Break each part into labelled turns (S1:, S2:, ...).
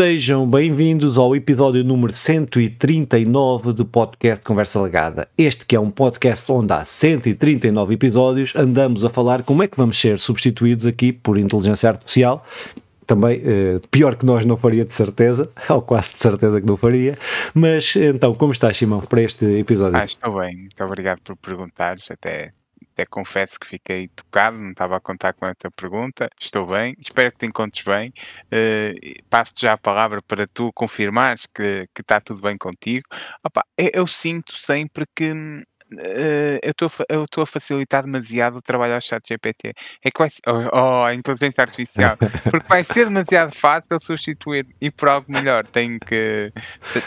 S1: Sejam bem-vindos ao episódio número 139 do podcast Conversa Legada. Este que é um podcast onde há 139 episódios andamos a falar como é que vamos ser substituídos aqui por inteligência artificial. Também, eh, pior que nós não faria de certeza, ou quase de certeza que não faria. Mas então, como estás, Simão, para este episódio?
S2: Ah, estou bem, muito obrigado por perguntares. Até até confesso que fiquei tocado, não estava a contar com essa pergunta. Estou bem, espero que te encontres bem. Uh, Passo-te já a palavra para tu confirmares que, que está tudo bem contigo. Opa, eu, eu sinto sempre que Uh, eu estou a facilitar demasiado o trabalho ao chat GPT. É que oh, oh, a inteligência artificial, porque vai ser demasiado fácil substituir e por algo melhor. Tenho que,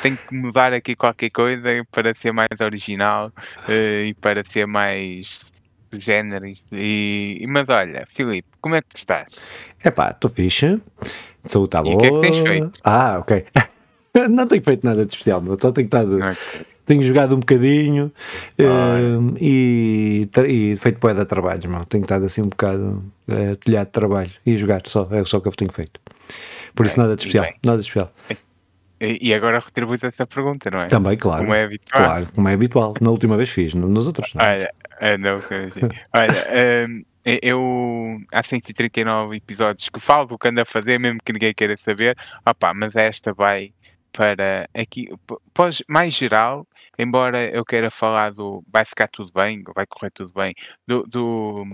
S2: tenho que mudar aqui qualquer coisa para ser mais original uh, e para ser mais géneros. E, mas olha, Filipe, como é que tu estás?
S1: É pá, estou fixe, saúde está boa.
S2: o que é que tens feito?
S1: Ah, ok. não tenho feito nada de especial, meu. Só tenho estado. Okay. Tenho jogado um bocadinho uh, e, e, feito poeda de trabalhos, meu. Tenho estado assim um bocado uh, telhado de trabalho e jogar só, é só o que eu tenho feito. Por isso, nada de especial. Nada de especial.
S2: E agora retribuis essa pergunta, não é?
S1: Também, claro.
S2: Como é habitual.
S1: Claro, como é habitual. Na última vez fiz, nos outros não.
S2: Olha, é, não, olha um, eu há 139 episódios que falo do que ando a fazer, mesmo que ninguém queira saber. Opá, mas esta vai para aqui, pós, mais geral, embora eu queira falar do vai ficar tudo bem, vai correr tudo bem, do, do,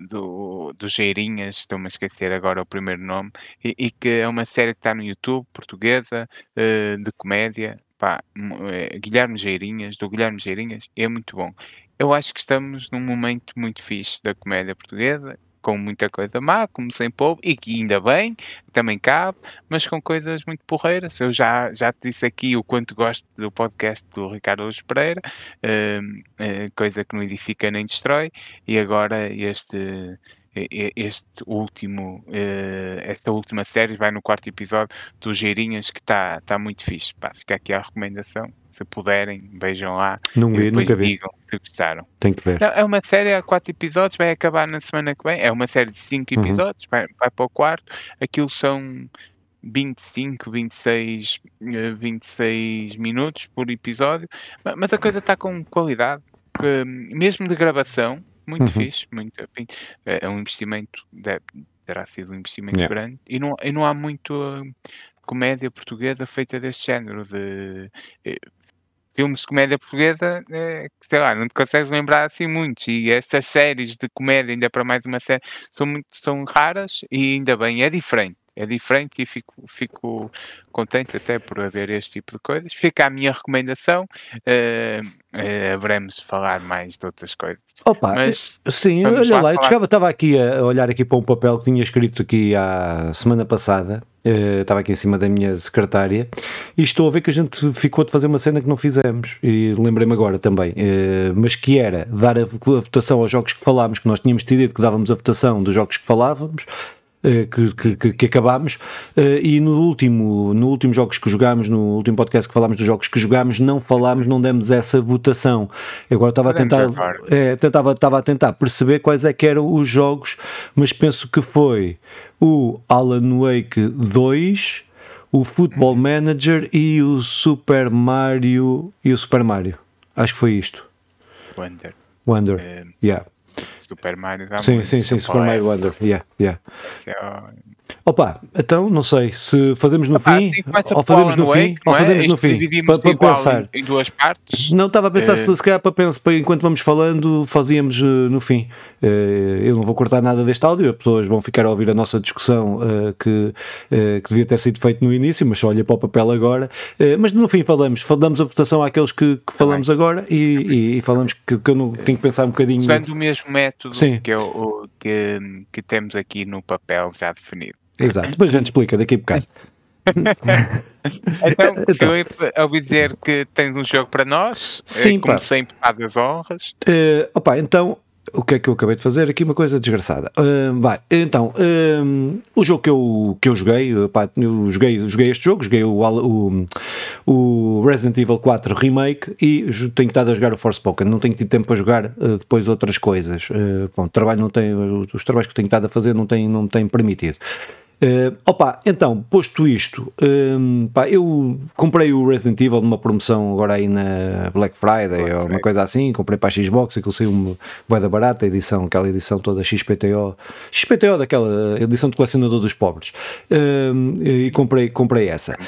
S2: do, do Geirinhas, estou-me a esquecer agora o primeiro nome, e, e, que é uma série que está no YouTube, portuguesa, uh, de comédia, pá, uh, Guilherme Geirinhas, do Guilherme Geirinhas, é muito bom. Eu acho que estamos num momento muito fixe da comédia portuguesa com muita coisa má, como sem povo, e que ainda bem, também cabe, mas com coisas muito porreiras. Eu já, já te disse aqui o quanto gosto do podcast do Ricardo Luz Pereira, uh, uh, coisa que não edifica nem destrói, e agora este este último, uh, esta última série vai no quarto episódio do Geirinhas que está tá muito fixe. Pá, fica aqui a recomendação. Se puderem, vejam lá.
S1: Não vi, nunca vi.
S2: Se gostaram.
S1: Tem que ver.
S2: Não, é uma série a quatro episódios, vai acabar na semana que vem. É uma série de cinco uhum. episódios, vai, vai para o quarto. Aquilo são 25, 26, 26 minutos por episódio, mas a coisa está com qualidade, mesmo de gravação, muito uhum. fixe, muito é, é um investimento, deve, terá sido um investimento yeah. grande e não, e não há muito uh, comédia portuguesa feita deste género de uh, filmes de comédia portuguesa, eh, sei lá, não te consegues lembrar assim muitos. E estas séries de comédia, ainda para mais uma série, são muito são raras e ainda bem, é diferente é diferente e fico, fico contente até por haver este tipo de coisas. Fica a minha recomendação. Uh, uh, haveremos de falar mais de outras coisas.
S1: Opa, Mas, sim, olha lá, eu estava aqui a olhar aqui para um papel que tinha escrito aqui a semana passada. Uh, estava aqui em cima da minha secretária e estou a ver que a gente ficou de fazer uma cena que não fizemos e lembrei-me agora também, uh, mas que era dar a, a, votação aos jogos que falámos, que nós tínhamos decidido que dávamos a votação dos jogos que falávamos eh, que, que, que, acabámos eh, e no último, no último jogos que jogámos, no último podcast que falámos dos jogos que jogámos, não falámos, não demos essa votação. Agora estava a tentar, é, tentava, estava a tentar perceber quais é que eram os jogos, mas penso que foi o Alan Wake 2, o Football uhum. Manager e o Super Mario e o Super Mario. Acho que foi isto.
S2: Wonder.
S1: Wonder. Um, yeah.
S2: Super Mario.
S1: Sim, sim, sim, Super Mario Wonder. Yeah, yeah. Opa, então não sei se fazemos no Opa, fim ou fazemos no fim ou é? fazemos no fim para, para pensar
S2: em, duas partes.
S1: Não estava a pensar uh... se, se calhar para pensar para, enquanto vamos falando fazíamos uh, no fim. Uh, eu não vou cortar nada deste áudio, as pessoas vão ficar a ouvir a nossa discussão que, que devia ter sido feito no início, mas só olha para o papel agora. mas no fim falamos, falamos a votação àqueles que, que falamos agora e, e, e, falamos que, que eu não tenho que pensar um bocadinho.
S2: Usando o mesmo método Sim. Que, eu, que, que temos aqui no papel já definido.
S1: Exato, depois a gente explica daqui a bocado.
S2: então, então. Filipe, ouvi dizer que tens um jogo para nós,
S1: eh, Sim,
S2: como
S1: pá.
S2: sempre, das honras.
S1: Uh, opa, então, o que é que eu acabei de fazer? Aqui uma coisa desgraçada. Uh, vai, então, uh, o jogo que eu, que eu joguei, pá, eu joguei, joguei este jogo, joguei o, o, o, Resident Evil 4 Remake e tenho estado a jogar o Forspoken. Não tenho tido tempo para jogar uh, depois outras coisas. bom, trabalho não tem, os trabalhos que tenho estado a fazer não têm, não têm permitido. Uh, opa, então, posto isto, um, pá, eu comprei o Resident Evil numa promoção agora aí na Black Friday Black ou uma coisa assim, comprei para a Xbox, aquilo saiu uma da barata, a edição, aquela edição toda XPTO, XPTO daquela edição de colecionador dos pobres, um, e comprei, comprei essa.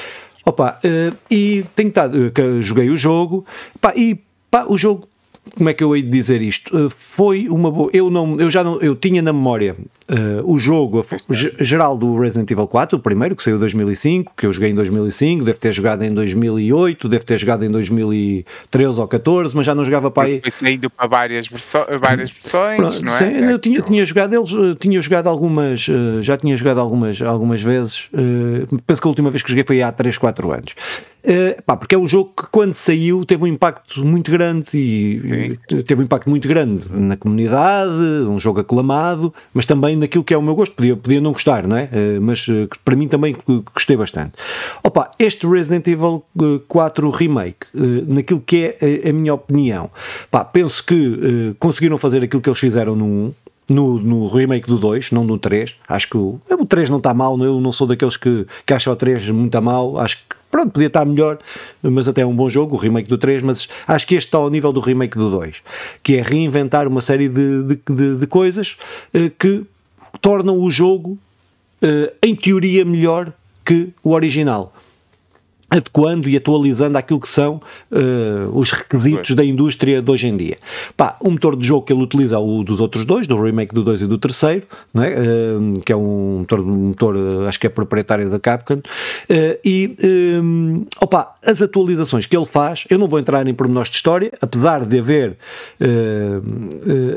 S1: Opa, uh, e tenho estado, joguei o jogo, pá, e pá, o jogo como é que eu hei de dizer isto? Uh, foi uma boa. Eu, não, eu já não. Eu tinha na memória uh, o jogo geral do Resident Evil 4, o primeiro, que saiu em 2005, que eu joguei em 2005, deve ter jogado em 2008, deve ter jogado em 2013 ou 14, mas já não jogava para aí.
S2: Foi indo para várias, verso várias versões, Pronto, não é? Sim,
S1: eu tinha, tinha jogado eles, eh, tinha jogado algumas, uh, já tinha jogado algumas, algumas vezes, penso que a última vez que joguei foi há 3, 4 anos. Uh, pá, porque é um jogo que quando saiu teve um impacto muito grande e, e teve um impacto muito grande na comunidade, um jogo aclamado, mas também naquilo que é o meu gosto. Podia, podia não gostar, não é? Uh, mas uh, para mim também gostei bastante. Opa, este Resident Evil 4 Remake, naquilo que é a, a minha opinião, pá, penso que conseguiram fazer aquilo que eles fizeram no 1 no, no remake do 2, não do 3. Acho que o, o 3 não está mal, eu não sou daqueles que, que acham o 3 muito a mal. Acho que pronto, podia estar melhor, mas até é um bom jogo, o remake do 3, mas acho que este está ao nível do remake do 2, que é reinventar uma série de, de, de, de coisas uh, que tornam o jogo, uh, em teoria, melhor que o original adequando e atualizando aquilo que são uh, os requisitos da indústria de hoje em dia. Pá, o motor de jogo que ele utiliza é o dos outros dois, do remake do 2 e do terceiro, não é? Uh, que é um motor, um motor, acho que é proprietário da Capcom, uh, e um, opa, as atualizações que ele faz, eu não vou entrar em pormenores de história, apesar de haver,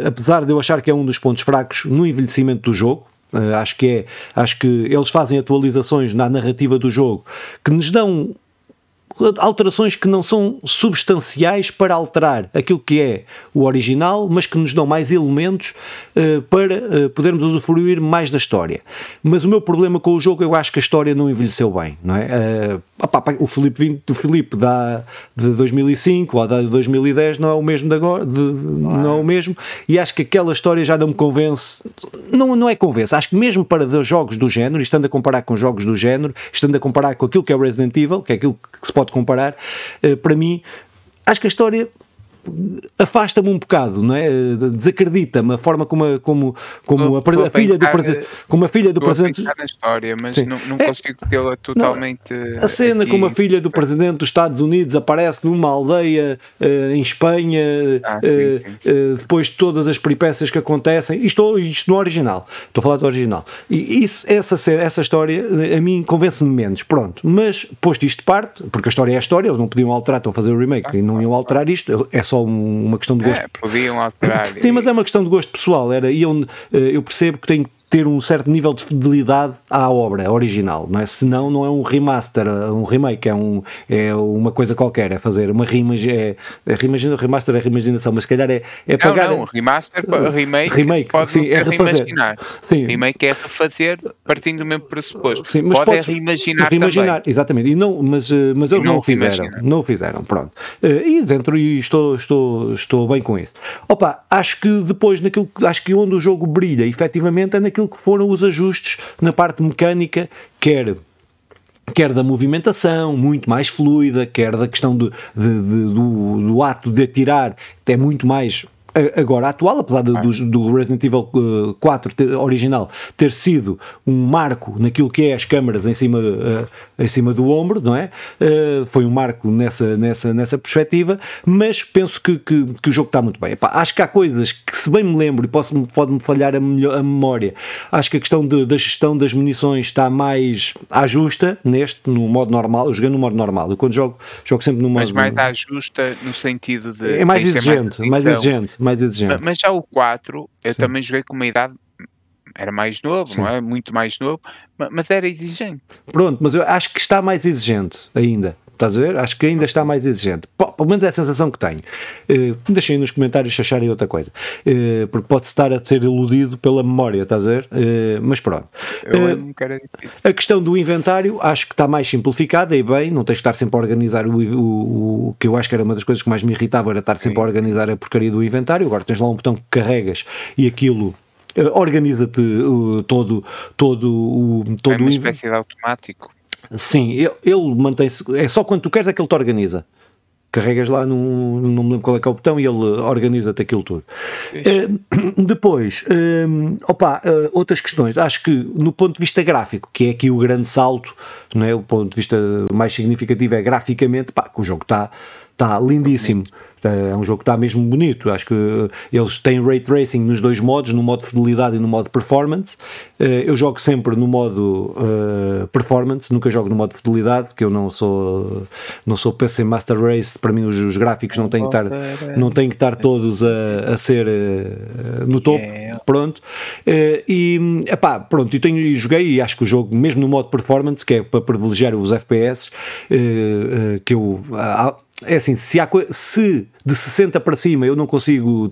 S1: apesar de eu achar que é um dos pontos fracos no envelhecimento do jogo, Uh, acho que é, acho que eles fazem atualizações na narrativa do jogo que nos dão alterações que não são substanciais para alterar aquilo que é o original, mas que nos dão mais elementos uh, para uh, podermos usufruir mais da história. Mas o meu problema com o jogo, eu acho que a história não envelheceu bem, não é? Uh, opá, o Filipe 20, o Filipe da de 2005 ou da de 2010 não é o mesmo de agora, de, não é o mesmo, e acho que aquela história já não me convence. Não, não é convence, acho que mesmo para jogos do género, estando a comparar com jogos do género, estando a comparar com aquilo que é Resident Evil, que é aquilo que se pode comparar, eh, para mim, acho que a história afasta-me um bocado, não é? Desacredita-me a forma como a, como, como a, a, filha do presidente, como a filha do presidente
S2: na história, mas não, não é, consigo tê-la totalmente
S1: não, a cena aqui. como a filha do presidente dos Estados Unidos aparece numa aldeia uh, em Espanha ah, sim, uh, depois de todas as peripécias que acontecem isto, isto no original, estou a falar do original e isso, essa, essa história a mim convence-me menos, pronto mas posto isto de parte, porque a história é a história eles não podiam alterar, estão a fazer o remake ah, e não iam alterar isto, é só uma questão de gosto. É,
S2: podiam alterar.
S1: Sim, mas é uma questão de gosto pessoal. Era, eu, eh, eu percebo que tem ter um certo nível de fidelidade à obra original, não é? Senão não é um remaster, um remake, é, um, é uma coisa qualquer, é fazer uma reimagem, é, é remaster é reimaginação, mas se calhar é, é pagar...
S2: Não, não, remaster, remake, remake pode sim, é refazer. Sim. Remake é refazer partindo do mesmo pressuposto. Sim, mas pode é reimaginar, reimaginar também.
S1: exatamente, e não, mas, eh, mas eles não, não o fizeram, não o fizeram, pronto. E dentro, e estou, estou, estou bem com isso. Opa, acho que depois naquilo, acho que onde o jogo brilha, efetivamente, é naquilo aquilo que foram os ajustes na parte mecânica, quer quer da movimentação muito mais fluida, quer da questão do, de, de, do, do ato de atirar, é muito mais agora atual, apesar do, do Resident Evil 4 eh, ter, original ter sido um marco naquilo que é as câmaras em cima, uh, em cima do ombro, não é? Uh, foi um marco nessa, nessa, nessa perspectiva, mas penso que, que, que o jogo está muito bem. Epá, acho que há coisas que, se bem me lembro, e pode-me falhar a, a, memória, acho que a questão de, da gestão das munições está mais à justa neste, no modo normal. Eu joguei no modo normal. Eu quando jogo, jogo sempre no modo.
S2: Mas mais à justa no sentido de.
S1: É mais exigente, mais, mais exigente mais exigente.
S2: Mas já o 4, eu Sim. também joguei com uma idade era mais novo, Sim. não é? Muito mais novo, mas era exigente.
S1: Pronto, mas eu acho que está mais exigente ainda. Estás a ver? Acho que ainda está mais exigente. Pelo menos é a sensação que tenho. Uh, deixem nos comentários se acharem outra coisa. Uh, porque pode estar a ser iludido pela memória, estás a ver? Uh, mas pronto. A questão do inventário acho que está mais simplificada e bem, não tens que estar sempre a organizar o, o, o que eu acho que era uma das coisas que mais me irritava, era estar sempre Sim. a organizar a porcaria do inventário. Agora tens lá um botão que carregas e aquilo organiza-te uh, todo, todo o. Todo
S2: é uma espécie de automático.
S1: Sim, ele, ele mantém-se. É só quando tu queres é que ele te organiza carregas lá no, não me lembro qual é que é o botão e ele organiza-te aquilo tudo. Uh, depois, uh, opa, uh, outras questões, acho que no ponto de vista gráfico, que é aqui o grande salto, não é? o ponto de vista mais significativo é graficamente, pá, que o jogo está tá lindíssimo. É um jogo que está mesmo bonito. Acho que eles têm ray tracing nos dois modos, no modo fidelidade e no modo performance. Eh, eu jogo sempre no modo uh, performance, nunca jogo no modo fidelidade, porque eu não sou não sou PC Master Race. Para mim, os, os gráficos não têm que estar, não têm que estar todos a, a ser uh, no topo. Pronto. Uh, e epá, pronto, eu tenho e joguei e acho que o jogo, mesmo no modo performance, que é para privilegiar os FPS, que eu. É assim, se, há, se de 60 para cima eu não consigo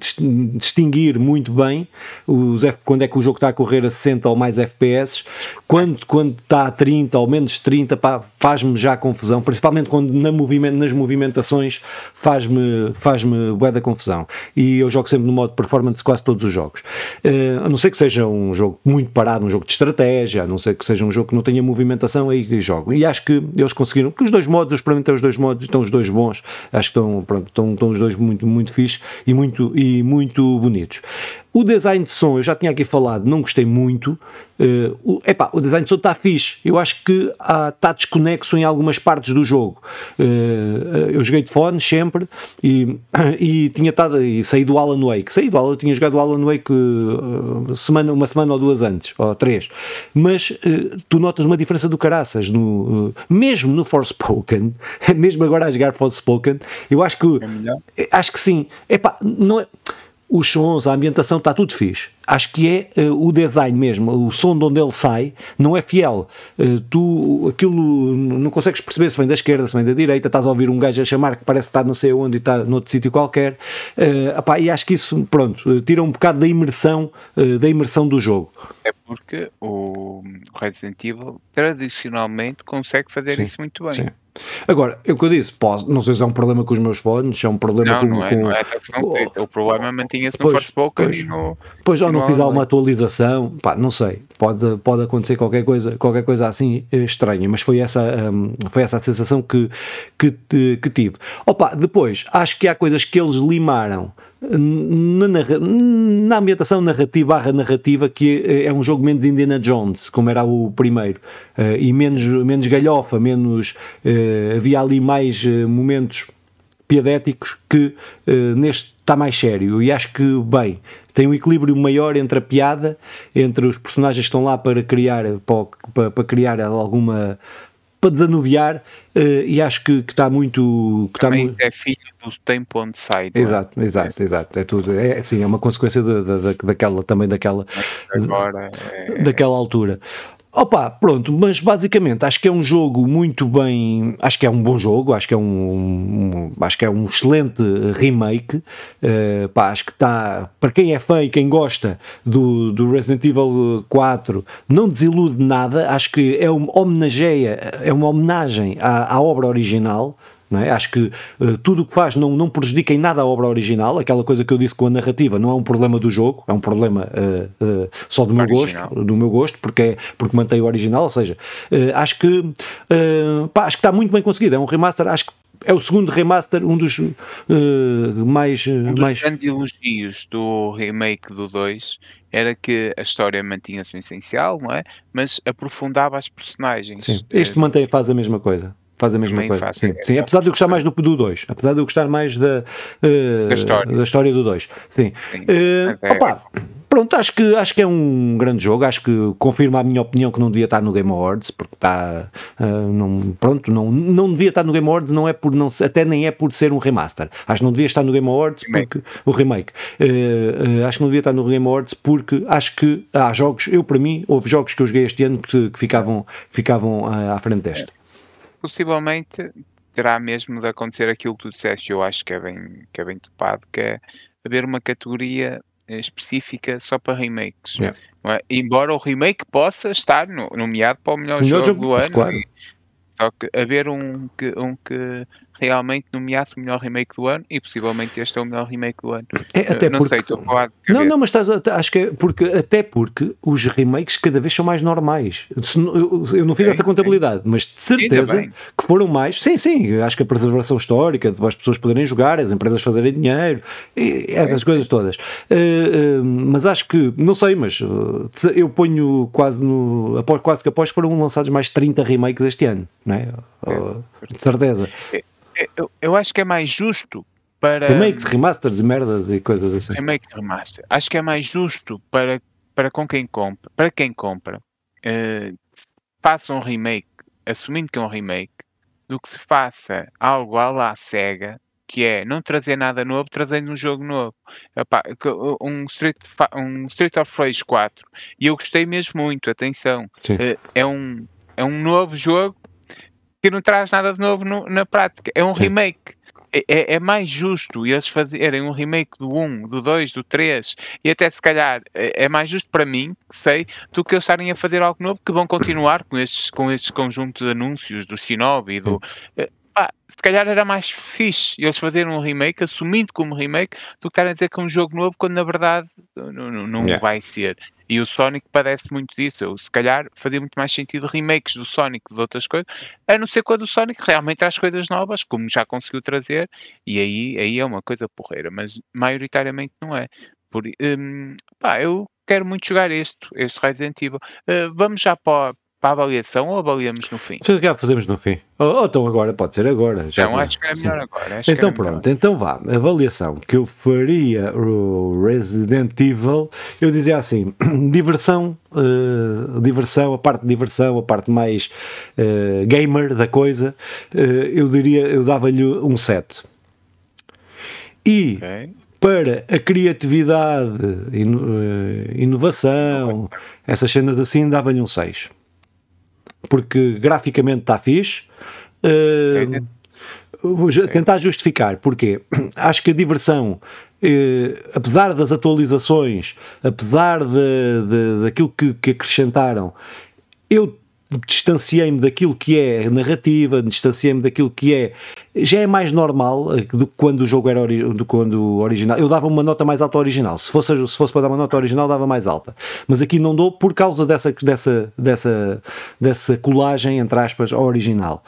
S1: distinguir muito bem os F, quando é que o jogo está a correr a 60 ou mais FPS, quando, quando está a 30 ou menos 30, faz-me já confusão, principalmente quando na movimento, nas movimentações faz-me faz bué da confusão. E eu jogo sempre no modo performance quase todos os jogos. Uh, a não ser que seja um jogo muito parado, um jogo de estratégia, a não ser que seja um jogo que não tenha movimentação, aí jogo. E acho que eles conseguiram, que os dois modos, eu experimentei os dois modos, estão os dois bons, acho que estão, pronto, estão, estão os dois muito, muito fixe e muito, e muito bonitos. O design de som, eu já tinha aqui falado, não gostei muito. Uh, o, epá, o design de som está fixe. Eu acho que está desconexo em algumas partes do jogo. Uh, eu joguei de fone sempre e, e tinha estado e saí do Alan Wake. Saí do Alan, tinha jogado o Alan Wake uh, semana, uma semana ou duas antes, ou três. Mas tu notas uma diferença do caraças. No, mesmo no Forspoken, mesmo agora a jogar Forspoken, eu acho que. É acho que sim. Epá, não é os sons, a ambientação, está tudo fixe. Acho que é uh, o design mesmo, o som de onde ele sai não é fiel. Uh, tu, aquilo, não consegues perceber se vem da esquerda, se vem da direita, estás a ouvir um gajo a chamar que parece estar não sei onde e está noutro sítio qualquer. Uh, apá, e acho que isso, pronto, tira um bocado da imersão, da imersão do jogo.
S2: É porque o Resident Evil tradicionalmente consegue fazer sim, isso muito bem. Sim.
S1: Agora, é o que eu disse, posso, não sei se é um problema com os meus fones, se é um problema
S2: não,
S1: com,
S2: não é,
S1: com...
S2: Não é, o, o problema mantinha-se no Forspoken
S1: pois, e no... Pois, ou não fiz alguma atualização, pá, não sei, pode, pode acontecer qualquer coisa, qualquer coisa assim eh, estranha, mas foi essa, um, foi essa a sensação que, que, que tive. Opa, depois, acho que há coisas que eles limaram na, na ambientação narrativa barra narrativa que é, é um jogo menos Indiana Jones como era o primeiro uh, e menos, menos galhofa menos uh, havia ali mais uh, momentos piadéticos que neste está mais sério e acho que bem tem um equilíbrio maior entre a piada entre os personagens que estão lá para criar para, para criar alguma para desanuviar uh, e acho que, está muito. Que
S2: está muito... é filho do tempo onde sai.
S1: É? Exato, é? exato, exato. É tudo. É, sim, é uma consequência de, de, daquela, também daquela.
S2: Agora, é...
S1: Daquela altura. Opa, pronto, mas basicamente acho que é um jogo muito bem, acho que é um bom jogo, acho que é um, um acho que é um excelente remake, uh, pá, acho que está, para quem é fã e quem gosta do, do Resident Evil 4, não desilude nada, acho que é uma homenageia, é uma homenagem à, à obra original, é? Acho que uh, tudo o que faz não, não prejudica em nada a obra original, aquela coisa que eu disse com a narrativa não é um problema do jogo, é um problema uh, uh, só do meu original. gosto, do meu gosto, porque, é, porque mantém o original, ou seja, acho que pá, acho que está muito bem conseguido, é um remaster, acho que é o segundo remaster, um dos mais.
S2: Um dos
S1: mais...
S2: grandes elogios do remake do 2 era que a história mantinha-se essencial, não é? Mas aprofundava as personagens.
S1: Sim. Este mantém, faz a mesma coisa. Faz a mesma Também coisa. sim, sim, apesar de eu gostar mais do 2. Apesar de eu gostar mais da, uh, da, história. da história do 2. Sim. sim. Uh, opa, pronto, acho que, acho que é um grande jogo. Acho que confirma a minha opinião que não devia estar no Game Awards, porque está. Uh, não, pronto, não, não devia estar no Game Awards, não é por não, até nem é por ser um remaster. Acho que não devia estar no Game Awards porque. Remake. O remake. Uh, uh, acho que não devia estar no Game Awards porque acho que há jogos, eu para mim, houve jogos que eu joguei este ano que, que ficavam, ficavam à frente deste
S2: possivelmente terá mesmo de acontecer aquilo que tu disseste, eu acho que é bem, que é bem topado, que é haver uma categoria eh, específica só para remakes. Yeah. É? Embora o remake possa estar no, nomeado para o melhor, melhor jogo, jogo, do ano, claro. só que haver um que, um que realmente nomeasse o melhor remake do ano e possivelmente este é o melhor remake do ano.
S1: É, até
S2: não
S1: porque...
S2: sei, estou a falar
S1: de Não, não, mas estás a, acho que é porque, até porque os remakes cada vez são mais normais. Eu, eu não fiz sim, essa contabilidade, sim. mas de certeza que foram mais. Sim, sim, acho que a preservação histórica, as pessoas poderem jogar, as empresas fazerem dinheiro, é das coisas todas. Uh, uh, mas acho que, não sei, mas uh, eu ponho quase no. Após, quase que após foram lançados mais 30 remakes este ano, não é? É de certeza.
S2: Eu, eu acho que é mais justo para.
S1: Remakes, remasters e merdas e coisas assim.
S2: Remake, remaster. Acho que é mais justo para, para com quem compra, para quem compra, uh, faça um remake, assumindo que é um remake, do que se faça algo à la cega, que é não trazer nada novo, trazendo um jogo novo. Epá, um, Street, um Street of Rage 4. E eu gostei mesmo muito, atenção. Uh, é, um, é um novo jogo que não traz nada de novo no, na prática. É um Sim. remake. É, é, é, mais justo eles fazerem um remake do 1, do 2, do 3 e até se calhar é, é mais justo para mim, que sei, do que eles estarem a fazer algo novo que vão continuar com estes, com estes conjuntos de anúncios do Shinobi e do. Eh, se calhar era mais fixe eles fazerem um remake, assumindo como remake, do que estarem a dizer que é um jogo novo, quando na verdade não, não, não yeah. vai ser. E o Sonic padece muito disso. Eu, se calhar fazia muito mais sentido remakes do Sonic de outras coisas, a não ser quando o Sonic realmente traz coisas novas, como já conseguiu trazer, e aí, aí é uma coisa porreira, mas maioritariamente não é. Por, um, pá, eu quero muito jogar este, este Resident Evil. Uh, vamos já para, para a avaliação ou avaliamos no fim?
S1: Já fazemos no fim. Ou, ou então agora, pode ser agora.
S2: Já então acho que é melhor agora.
S1: então pronto, melhor. então vá. Avaliação que eu faria o Resident Evil, eu dizia assim: diversão, uh, diversão, a parte de diversão, a parte mais uh, gamer da coisa, uh, eu diria, eu dava-lhe um 7. E. Okay para a criatividade, inovação, essas cenas assim, dava-lhe um 6 porque graficamente está fixe. Uh, tentar justificar, porque acho que a diversão, eh, apesar das atualizações, apesar de, de, daquilo que, que acrescentaram, eu distanciei-me daquilo que é narrativa, distanciei-me daquilo que é. Já é mais normal eh, do que quando o jogo era ori do quando original. Eu dava uma nota mais alta ao original. Se fosse, se fosse para dar uma nota original, dava mais alta. Mas aqui não dou por causa dessa, dessa, dessa, dessa colagem, entre aspas, ao original.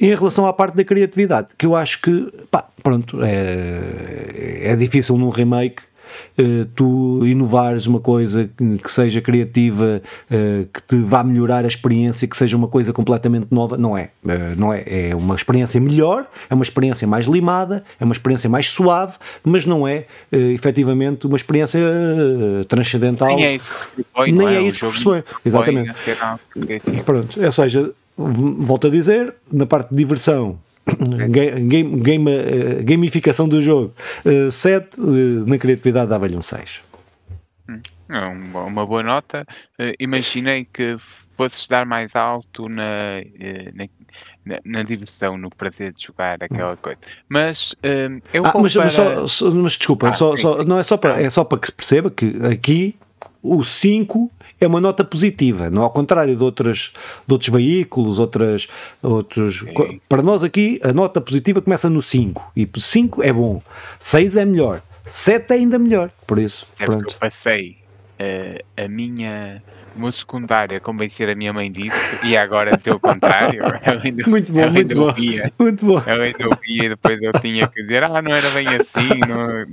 S1: Em relação à parte da criatividade, que eu acho que, pá, pronto, é, é difícil num remake uh, tu inovares uma coisa que, seja criativa, uh, que te vá melhorar a experiência, que seja uma coisa completamente nova, não é. Uh, não é. É uma experiência melhor, é uma experiência mais limada, é uma experiência mais suave, mas não é uh, efetivamente uma experiência transcendental. Nem
S2: é isso que se propõe, Nem é, é isso que se propõe.
S1: Exatamente. Pronto, ou seja, volto a dizer, na parte de diversão game, game, uh, gamificação do jogo 7, uh, uh, na criatividade dava-lhe um 6.
S2: Hum, é uma, uma boa nota. Imaginei que fosses dar mais alto na, uh, na, na, diversão, no prazer de jogar aquela coisa. Mas eu
S1: ah, mas, para... mas, só, só, mas desculpa, ah, só, só, não é só para, é só para que se perceba que aqui o 5 é uma nota positiva, não ao contrário de, outras, de outros veículos, outras, outros. Sim. Para nós aqui, a nota positiva começa no 5 e 5 é bom, 6 é melhor, 7 é ainda melhor. Por isso,
S2: é
S1: pronto.
S2: eu passei uh, a minha uma secundária convencer a minha mãe disso e agora ser o contrário.
S1: Ela ainda, muito bom, muito bom. Ouvia, muito bom.
S2: Ela ainda ouvia e depois eu tinha que dizer, ah, não era bem assim. Não,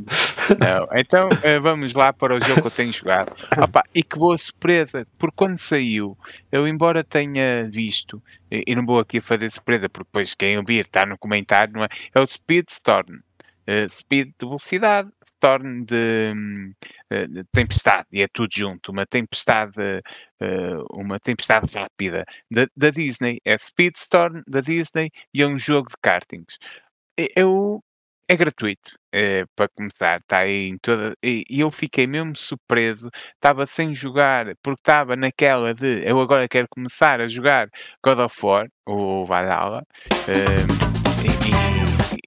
S2: não. Então uh, vamos lá para o jogo que eu tenho jogado. Opa, e que boa surpresa, porque quando saiu, eu embora tenha visto, e não vou aqui fazer surpresa, porque depois quem ouvir está no comentário, não é? É o Speedstorm. Uh, speed de velocidade, torne de, eh, de, tempestade, e é tudo junto, uma tempestade, uh, uma tempestade rápida da, da, Disney, é Speedstorm da Disney e é um jogo de kartings. Eu, é gratuito, é, para começar, está aí em toda. E, eu fiquei mesmo surpreso, estava sem jogar, porque estava naquela de eu agora quero começar a jogar God of War, ou Valhalla, uh,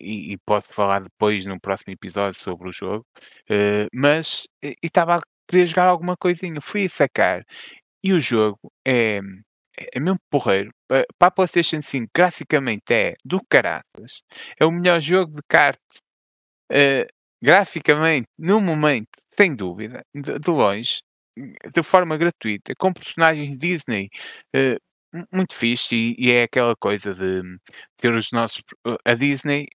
S2: e, e, posso falar depois no próximo episódio sobre o jogo, uh, mas estava a querer jogar alguma coisinha, fui a sacar e o jogo é é mesmo porreiro. para a PlayStation 5, graficamente é do caraças. É o melhor jogo de cartas, uh, graficamente, no momento, sem dúvida, de, de longe, de forma gratuita, com personagens Disney. Uh, muito fixe e, e, é aquela coisa de ter os nossos a Disney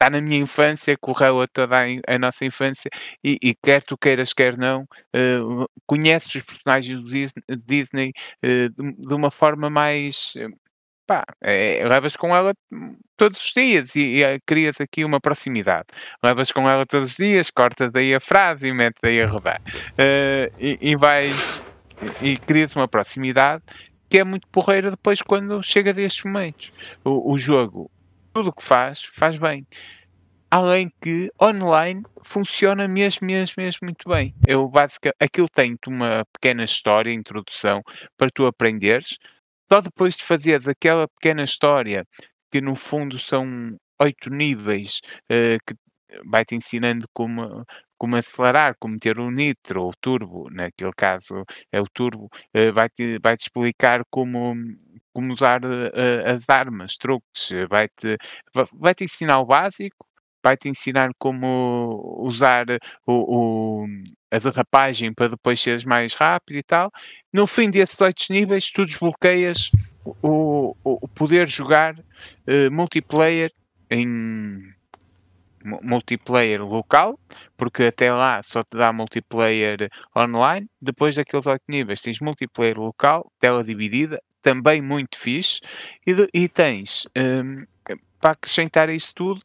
S2: está na minha infância, correu a toda a, a nossa infância e, e, quer tu queiras, quer não, uh, conheces os personagens do Disney, uh, de, de, uma forma mais. Uh, pá, é, levas com ela todos os dias e, e crias aqui uma proximidade. Levas com ela todos os dias, cortas aí a frase e metes aí a rodar. e, e vais. E, e crias uma proximidade que é muito porreira depois quando chega destes momentos. O, o jogo tudo o que faz, faz bem. Além que online funciona mesmo, mesmo, mesmo muito bem. Eu basicamente, aquilo tem-te uma pequena história, introdução, para tu aprenderes. Só depois de fazeres aquela pequena história, que no fundo são oito níveis, uh, que vai-te ensinando como, como acelerar, como ter o nitro ou turbo, naquele caso é o turbo, uh, vai-te vai -te explicar como como usar uh, as armas, truques, vai-te vai -te ensinar o básico, vai-te ensinar como usar o, o, a derrapagem para depois seres mais rápido e tal. No fim desses oito níveis, tu desbloqueias o, o, o poder jogar uh, multiplayer em multiplayer local, porque até lá só te dá multiplayer online. Depois daqueles oito níveis, tens multiplayer local, tela dividida, também muito fixe, e, e tens um, para acrescentar isso tudo.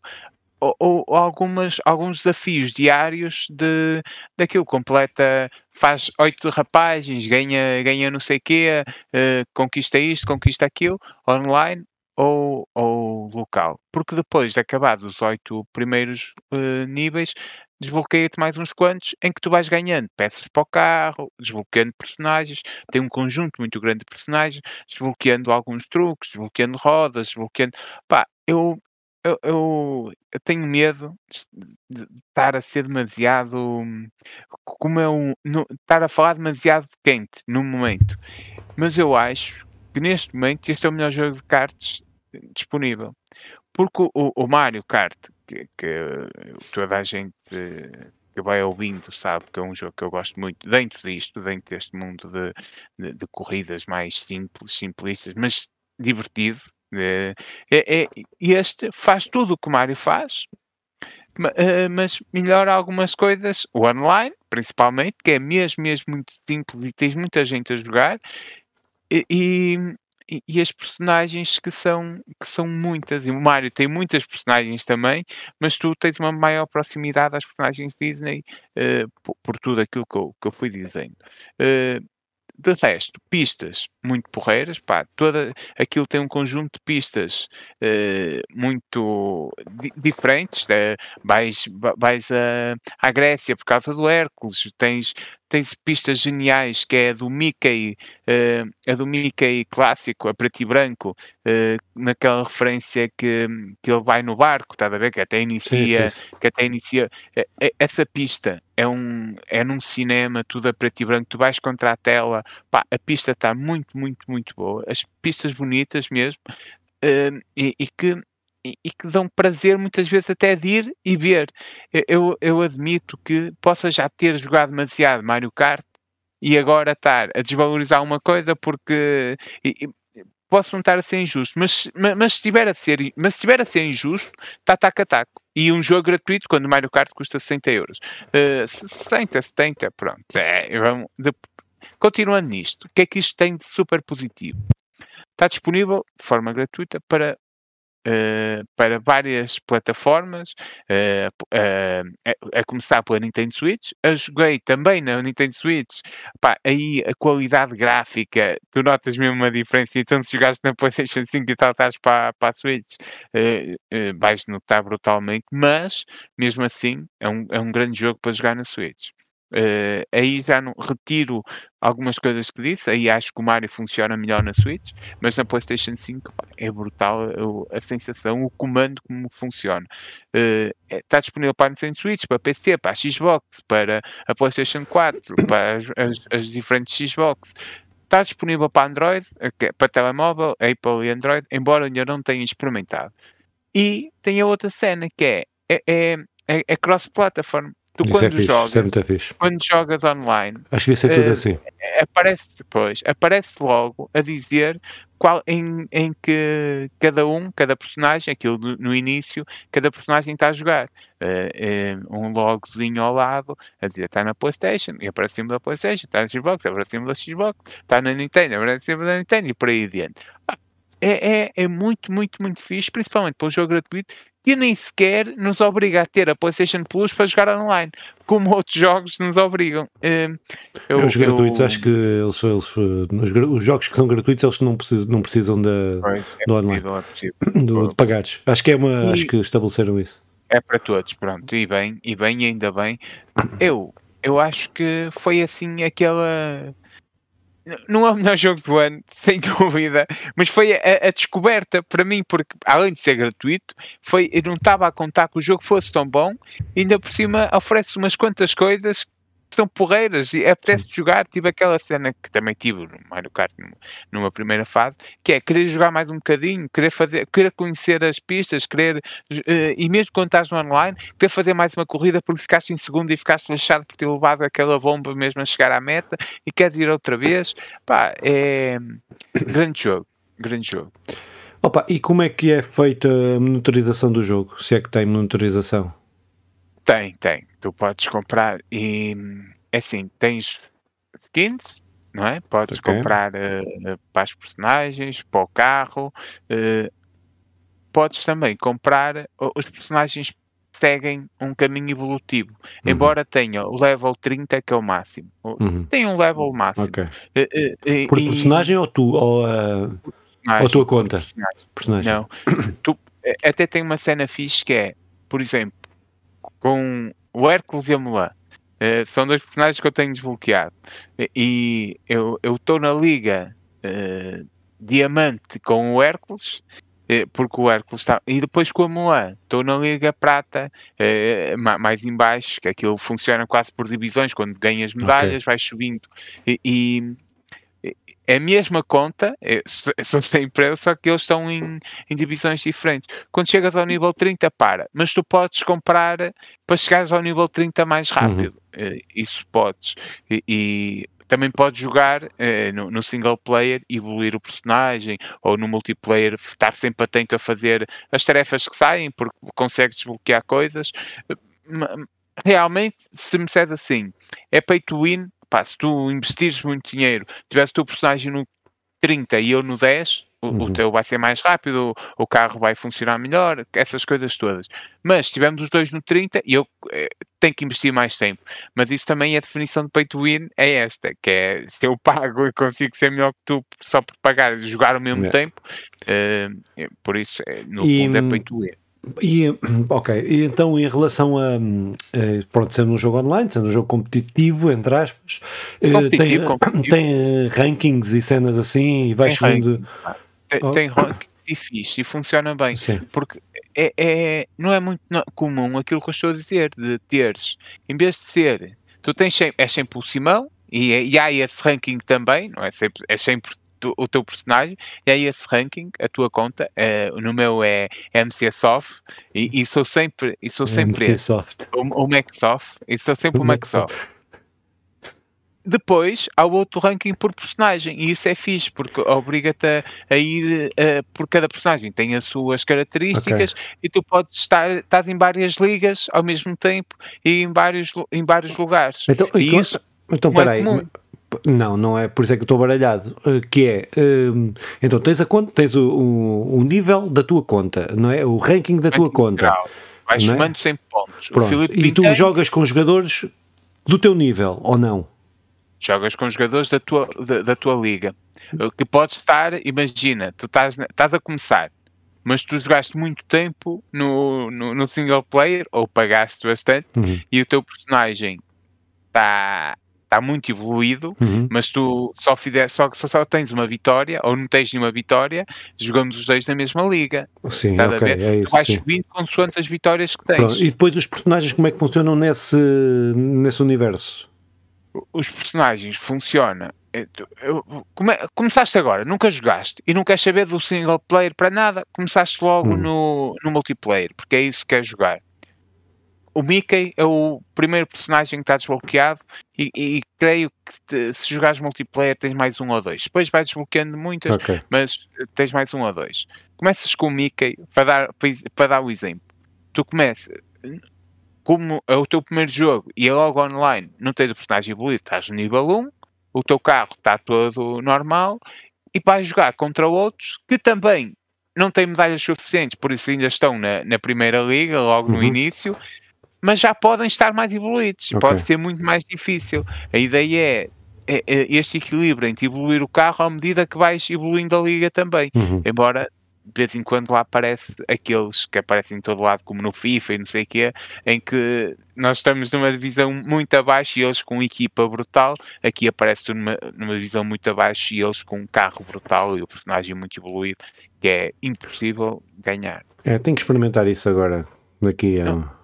S2: Ou, ou, algumas, alguns desafios diários de daquilo completa, faz oito rapagens, ganha, ganha não sei o quê, uh, conquista isto, conquista aquilo, online, ou, ou local. Porque depois de acabar os oito primeiros uh, níveis, desbloqueia-te mais uns quantos em que tu vais ganhando peças para o carro, desbloqueando personagens, tem um conjunto muito grande de personagens, desbloqueando alguns truques, desbloqueando rodas, desbloqueando. Pá, eu, eu, eu, eu tenho medo de estar a ser demasiado. Como é um. No, estar a falar demasiado quente no momento. Mas eu acho que neste momento este é o melhor jogo de cartas disponível. Porque o, o Mario Kart, que, que toda a gente que vai ouvindo sabe que é um jogo que eu gosto muito dentro disto, dentro deste mundo de, de, de corridas mais simples, simplistas, mas divertido. É, é, este faz tudo o que o Mario faz, eh, mas melhora algumas coisas, o online, principalmente, que é mesmo, mesmo muito simples e tens muita gente a jogar, e, e, as personagens que são, que são muitas, e o Mario tem muitas personagens também, mas tu tens uma maior proximidade às personagens Disney uh, por, por, tudo aquilo que eu, que eu fui dizendo. Uh, de resto, pistas muito porreiras, pá, toda, aquilo tem um conjunto de pistas uh, muito di diferentes. Uh, vais vais a, à Grécia por causa do Hércules, tens, tens pistas geniais que é do Mickey, uh, a do Mickey clássico, a preto e branco, uh, naquela referência que, que ele vai no barco, está a ver? Que até inicia, sim, sim, sim. que até inicia. essa pista é um é num cinema, tudo a preto e branco, tu vais contra a tela, pá, a pista está muito, muito, muito boa, as pistas bonitas mesmo, uh, e, e que e, que dão prazer muitas vezes até de ir e ver. Eu, eu admito que possa já ter jogado demasiado Mario Kart e agora estar a desvalorizar uma coisa porque e, e, posso não estar a ser injusto, mas, mas, mas, se estiver a ser, mas se estiver a ser injusto, está taco a taco. E um jogo gratuito quando Mario Kart custa 60 euros. Uh, 60, 70, pronto. É, vamos, de, continuando nisto, o que é que isto tem de super positivo? Está disponível de forma gratuita para para várias plataformas, uh, uh, a, começar pela Nintendo Switch. Eu joguei também na Nintendo Switch, pá, aí a qualidade gráfica, tu notas mesmo uma diferença, então se jogaste na PlayStation 5 e tal, estás para, para a Switch, vais notar brutalmente, mas mesmo assim é um, é um grande jogo para jogar na Switch. Uh, aí já não retiro algumas coisas que disse, aí acho que o Mario funciona melhor na Switch, mas na PlayStation 5 pá, é brutal a, a, sensação, o comando como funciona. Está disponível para a Nintendo Switch, para PC, para a Xbox, para a PlayStation 4, para as, as, as diferentes Xbox. está disponível para Android, eh, para telemóvel, Apple e Android, embora ainda não tenha experimentado. E tem a outra cena que é, é, é, é, é cross-platform. Tu
S1: Isso
S2: quando
S1: é fixe,
S2: jogas,
S1: isso é
S2: quando jogas online,
S1: Acho que devia ser tudo
S2: Eh,
S1: assim.
S2: aparece depois, aparece logo a dizer qual, em, em que cada um, cada personagem, aquilo no, no início, cada personagem está a jogar. Eh, um logozinho ao lado, a dizer está na Playstation, e aparece cima da Playstation, está na Xbox, aparece cima da Xbox, está na Nintendo, aparece cima da Nintendo, e por aí adiante. Ah, É, é, é muito, muito, muito fixe, principalmente para um jogo gratuito, que nem sequer nos obriga a ter a PlayStation Plus para jogar online, como outros jogos nos obrigam. Eh, eu-
S1: os gratuitos,
S2: eu-
S1: acho que eles, eles, eh, os, jogos que são gratuitos, eles não precisam, não precisam de,
S2: Pois, é
S1: do online.
S2: possível, é possível.
S1: do- de pagares. Acho que é uma.
S2: E-
S1: Acho que estabeleceram isso.
S2: É para todos, pronto, e bem, e bem, e ainda bem. Eu, eu acho que foi assim aquela. Não é o melhor jogo do ano, sem dúvida, mas foi a, a descoberta para mim, porque além de ser gratuito, foi, eu não estava a contar que o jogo fosse tão bom, ainda por cima oferece umas quantas coisas são porreiras e apetece jogar. Tive aquela cena que também tive no Mario Kart numa, numa primeira fase, que é querer jogar mais um bocadinho, querer fazer, querer conhecer as pistas, querer eh, e mesmo quando estás no online, querer fazer mais uma corrida porque ficaste em segundo e ficaste lixado por ter levado aquela bomba mesmo a chegar à meta e queres ir outra vez. Pá, é grande jogo, grande jogo.
S1: Opa, e como é que é feita a monitorização do jogo? Se é que tem monitorização?
S2: Tem, tem. Tu podes comprar e é assim, tens skins, não é? Podes
S1: Ok.
S2: comprar eh, para as personagens, para o carro. eh, podes também comprar o- os personagens seguem um caminho evolutivo, embora tenha o level 30 que é o máximo. O-
S1: Uhum.
S2: Tem um level máximo.
S1: Ok.
S2: Eh, eh, eh,
S1: Por
S2: e-
S1: personagem ou tu? Ou a, ou a tua
S2: por
S1: conta?
S2: personagem.
S1: personagem?
S2: Não. Tu, eh, até tem uma cena fixe que é, por exemplo, com o Hércules e a Mulan. eh, são dois personagens que eu tenho desbloqueado. E- eu estou na liga eh, diamante com o Hércules. eh, Porque o Hércules está. E depois com a Mulan, estou na Liga Prata, ma- mais em baixo, que aquilo funciona quase por divisões, quando ganhas medalhas, vais subindo. E, e- é a mesma conta, é, são sempre só que eles estão em, em divisões diferentes. Quando chegas ao nível 30, para, mas tu podes comprar para chegares ao nível 30 mais rápido. Eh, Isso podes. E, e também podes jogar eh, no, no single player, evoluir o personagem, ou no multiplayer, estar sempre atento a fazer as tarefas que saem, porque consegues desbloquear coisas. Realmente, se me disseres assim, é pay to win, pá, se tu investires muito dinheiro, tivesse o teu personagem no 30 e eu no 10, o, o
S1: Uhum.
S2: teu vai ser mais rápido, o, o carro vai funcionar melhor, essas coisas todas. Mas se tivermos os dois no 30, e eu eh, tenho que investir mais tempo. Mas isso também é a definição de pay to win, é esta, que é se eu pago e consigo ser melhor que tu só por pagar e jogar ao mesmo
S1: Yeah.
S2: tempo, eh, eh, por isso, eh, no
S1: E,
S2: fundo, é
S1: hum,
S2: pay to win.
S1: E, ok, e então em relação a, eh, pronto, sendo um jogo online, sendo um jogo competitivo, entre aspas, eh,
S2: Competitivo,
S1: tem,
S2: competitivo.
S1: tem eh, rankings e cenas assim, e vai
S2: Tem
S1: subindo.
S2: Tem,
S1: Oh.
S2: tem ranking e fixe, e funciona bem.
S1: Sim.
S2: Porque é, é- não é muito comum aquilo que eu estou a dizer, de teres, em vez de ser, tu tens sempre, és sempre o Simão, e, é- e há esse ranking também, não é sempre, é sempre tu- o teu personagem, e há esse ranking, a tua conta, eh, no meu é MC Soft, e, e sou sempre, e sou sempre esse,
S1: Soft.
S2: o, o Microsoft, e sou sempre o Microsoft. Depois há o outro ranking por personagem, e isso é fixe, porque obriga-te a, a ir eh, por cada personagem, tem as suas características e tu podes estar estás em várias ligas ao mesmo tempo e em vários, em vários lugares.
S1: Então,
S2: E
S1: então,
S2: isso
S1: então
S2: é
S1: peraí.
S2: comum.
S1: Não, não é por isso é que eu estou baralhado. eh, Que é, eh, então tens a conta, tens o, o, o nível da tua conta, não é? O ranking da tua conta.
S2: Vais
S1: não é?
S2: somando sempre pontos. O
S1: Pronto. E tu jogas com jogadores do teu nível, ou não?
S2: jogas com jogadores da tua, da, da tua liga. Que podes estar, imagina, tu estás, estás a começar, mas tu jogaste muito tempo no, no, no single player, ou pagaste bastante,
S1: Uhum,
S2: e o teu personagem está tá muito evoluído,
S1: uhum.
S2: mas tu só, fizer, só, só, só tens uma vitória, ou não tens nenhuma vitória, jogamos os dois na mesma liga.
S1: Sim,
S2: Estás a
S1: ok,
S2: ver?
S1: é
S2: Tu
S1: isso.
S2: vais
S1: sim.
S2: subindo consoante as vitórias que tens.
S1: Pronto, E depois os personagens, como é que funcionam nesse, nesse universo?
S2: os personagens funciona é, come, começaste agora, nunca jogaste e não queres saber do single player para nada, começaste logo hum. no, no multiplayer, porque é isso que queres jogar. O Mickey é o primeiro personagem que está desbloqueado e, e creio que te, se jogares multiplayer tens mais um ou dois. Depois vais desbloqueando muitas, okay. mas tens mais um ou dois. Começas com o Mickey, para dar, para dar o exemplo. Tu começas, como é o teu primeiro jogo e é logo online, não tens o personagem evoluído, estás no nível 1, o teu carro está todo normal e vais jogar contra outros que também não têm medalhas suficientes, por isso ainda estão na, na primeira liga, logo uhum. no início, mas já podem estar mais evoluídos. Okay. Pode ser muito mais difícil. A ideia é, é, é, este equilíbrio entre evoluir o carro à medida que vais evoluindo a liga também. Uhum. Embora de vez em quando lá aparece aqueles que aparecem em todo lado, como no FIFA e não sei o quê, em que nós estamos numa divisão muito abaixo e eles com equipa brutal, aqui aparece numa, numa divisão muito abaixo e eles com um carro brutal e o personagem muito evoluído, que é impossível ganhar.
S1: É, tem que experimentar isso agora, daqui a, daqui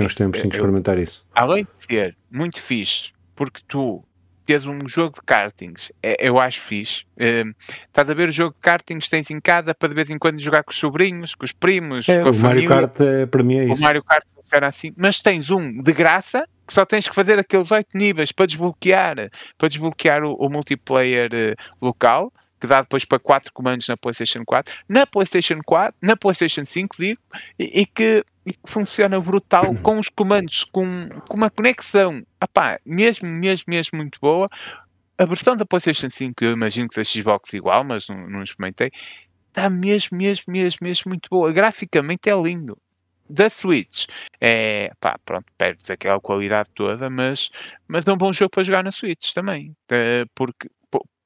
S1: a uns tempos, tem que experimentar isso.
S2: Além de ser muito fixe, porque tu teres um jogo de kartings, é, eu acho fixe. Uh, estás a ver o jogo de kartings tens em casa para de vez em quando jogar com os sobrinhos, com os primos,
S1: é,
S2: com a
S1: o
S2: família.
S1: Mario Kart é, para mim é isso.
S2: O Mario Kart funciona assim, mas tens um de graça que só tens que fazer aqueles oito níveis para desbloquear, para desbloquear o, o multiplayer uh, local que dá depois para quatro comandos na PlayStation 4, na PlayStation 4, na PlayStation 5, digo, e, e, que, e que, funciona brutal com os comandos, com, com uma conexão, apá, mesmo, mesmo, mesmo muito boa. A versão da PlayStation 5, eu imagino que da Xbox igual, mas não, não experimentei, está mesmo, mesmo, mesmo, mesmo muito boa. Graficamente é lindo da Switch. É, pá, pronto, perdes aquela qualidade toda, mas, mas é um bom jogo para jogar na Switch também. É, porque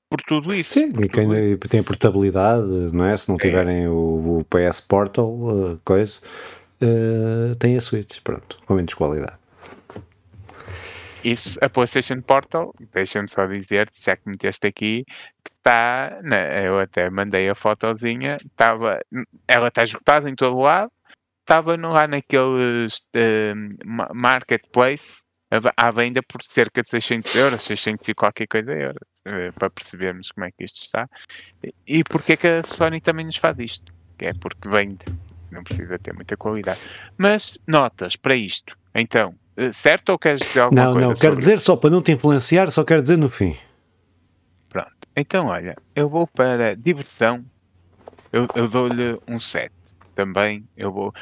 S2: por tudo isso.
S1: Sim, e quem isso. tem portabilidade, não é? Se não é. tiverem o, o, PS Portal, uh, coisa, uh, tem a Switch, pronto, com menos qualidade.
S2: Isso, a PlayStation Portal, deixa-me só dizer, já que meteste aqui, que está, eu até mandei a fotozinha, estava, ela está esgotada em todo lado, estava lá naqueles uh, marketplace, à venda por cerca de 600 euros, 600 e qualquer coisa euros. Eh, para percebermos como é que isto está. E porque é que a Sony também nos faz isto? É porque vende, não precisa ter muita qualidade. Mas notas para isto, então, eh, certo ou queres dizer alguma
S1: não,
S2: coisa?
S1: Não, não, quero dizer só para não te influenciar, só quero dizer no fim.
S2: Pronto, então olha, eu vou para diversão, eu, eu dou-lhe um 7 também eu vou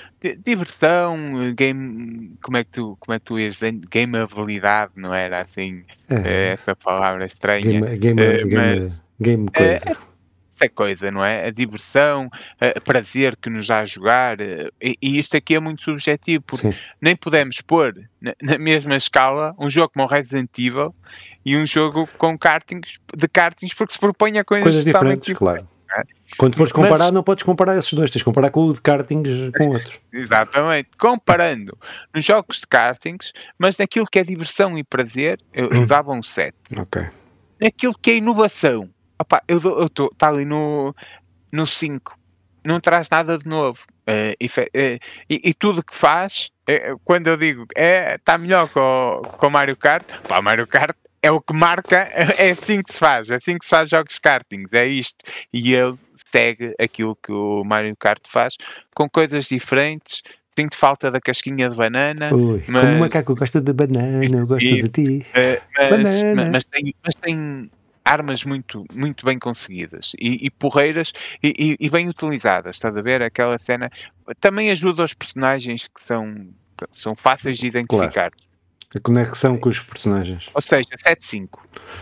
S2: diversão game como é que tu como é que tu ias gameabilidade não era assim é. Eh, essa palavra estranha
S1: game, game, uh, game, game coisa.
S2: Essa coisa não é a diversão a prazer que nos dá a jogar e, e isto aqui é muito subjetivo porque Sim. nem podemos pôr na, na, mesma escala um jogo como o Resident Evil e um jogo com kartings de kartings porque se propõe a coisas,
S1: coisas diferentes, diferentes claro quando fores comparar, Mas, não podes comparar esses dois, tens de comparar com o de kartings com outro.
S2: Exatamente, comparando nos jogos de kartings, mas naquilo que é diversão e prazer, eu, eu dava um 7.
S1: Ok.
S2: Naquilo que é inovação, opa, eu estou está ali no, no 5, não traz nada de novo. Uh, e, uh, e, e, tudo que faz, uh, quando eu digo é está melhor com o Mario Kart, pá, Mario Kart é o que marca, é assim que se faz, é assim que se faz jogos de kartings, é isto. E ele segue aquilo que o Mario Kart faz, com coisas diferentes. Sinto falta da casquinha de banana.
S1: Ui, mas... Como o macaco gosta de banana, eu gosto e, de ti.
S2: Mas, banana. Mas, tem, mas tem armas muito, muito bem conseguidas e, e porreiras e, e, bem utilizadas. Estás a ver? Aquela cena também ajuda os personagens que são, são fáceis de identificar. Claro.
S1: A conexão com os personagens.
S2: Ou seja, 7-5.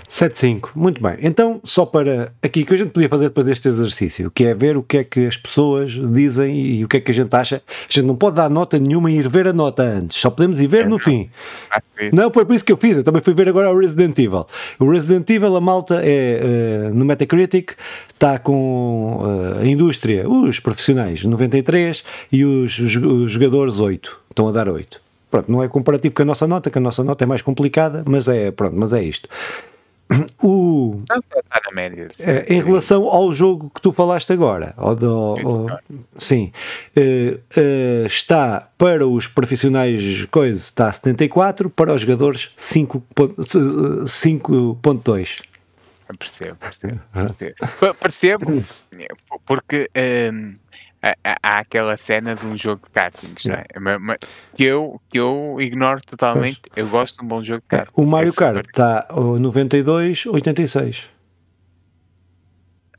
S1: 7-5, muito bem. Então, só para aqui que a gente podia fazer depois deste exercício, que é ver o que é que as pessoas dizem e o que é que a gente acha. A gente não pode dar nota nenhuma e ir ver a nota antes, só podemos ir ver é, no não. fim. Não, foi por isso que eu fiz. Eu também fui ver agora o Resident Evil. O Resident Evil, a malta é uh, no Metacritic, está com uh, a indústria, os profissionais 93 e os, os, os jogadores 8. Estão a dar 8. Pronto, não é comparativo com a nossa nota, que a nossa nota é mais complicada, mas é, pronto, mas é isto. O. É, em relação ao jogo que tu falaste agora, ao do, ao, sim, uh, uh, está para os profissionais coisa, está a 74, para os jogadores 5.2.
S2: Percebo, percebo. percebo, percebo porque um, há, aquela cena de um jogo de kartings é? que, eu, que eu ignoro totalmente. Pois. Eu gosto de um bom jogo de karting.
S1: O Mario é Kart está 92, 86.